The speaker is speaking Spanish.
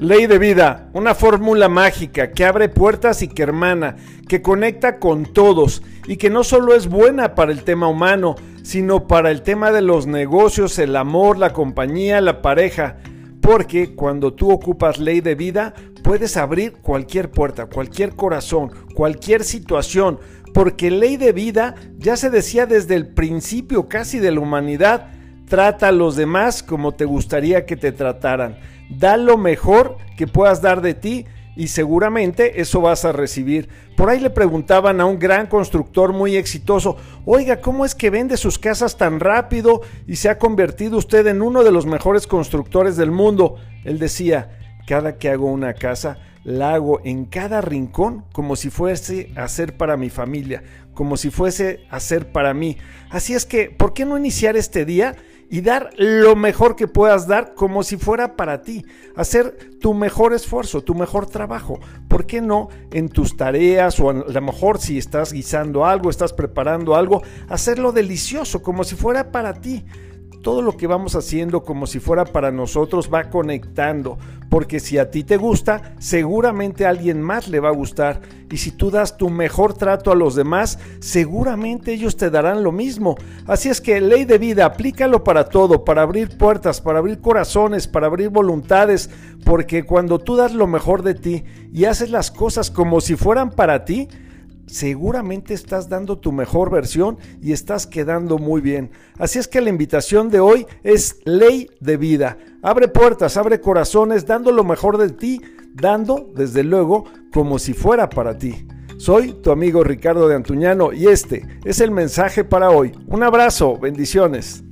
Ley de vida, una fórmula mágica que abre puertas y que hermana, que conecta con todos y que no solo es buena para el tema humano, sino para el tema de los negocios, el amor, la compañía, la pareja. Porque cuando tú ocupas ley de vida, puedes abrir cualquier puerta, cualquier corazón, cualquier situación. Porque ley de vida ya se decía desde el principio casi de la humanidad. Trata a los demás como te gustaría que te trataran da lo mejor que puedas dar de ti y seguramente eso vas a recibir. Por ahí le preguntaban a un gran constructor muy exitoso, oiga, ¿cómo es que vende sus casas tan rápido y se ha convertido usted en uno de los mejores constructores del mundo? Él decía, cada que hago una casa, la hago en cada rincón como si fuese a ser para mi familia, como si fuese a ser para mí. Así es que, ¿por qué no iniciar este día? Y dar lo mejor que puedas dar como si fuera para ti. Hacer tu mejor esfuerzo, tu mejor trabajo. ¿Por qué no en tus tareas o a lo mejor si estás guisando algo, estás preparando algo, hacerlo delicioso como si fuera para ti? Todo lo que vamos haciendo como si fuera para nosotros va conectando, porque si a ti te gusta, seguramente a alguien más le va a gustar, y si tú das tu mejor trato a los demás, seguramente ellos te darán lo mismo. Así es que ley de vida, aplícalo para todo, para abrir puertas, para abrir corazones, para abrir voluntades, porque cuando tú das lo mejor de ti y haces las cosas como si fueran para ti, seguramente estás dando tu mejor versión y estás quedando muy bien. Así es que la invitación de hoy es ley de vida. Abre puertas, abre corazones, dando lo mejor de ti, dando, desde luego, como si fuera para ti. Soy tu amigo Ricardo de Antuñano y este es el mensaje para hoy. Un abrazo, bendiciones.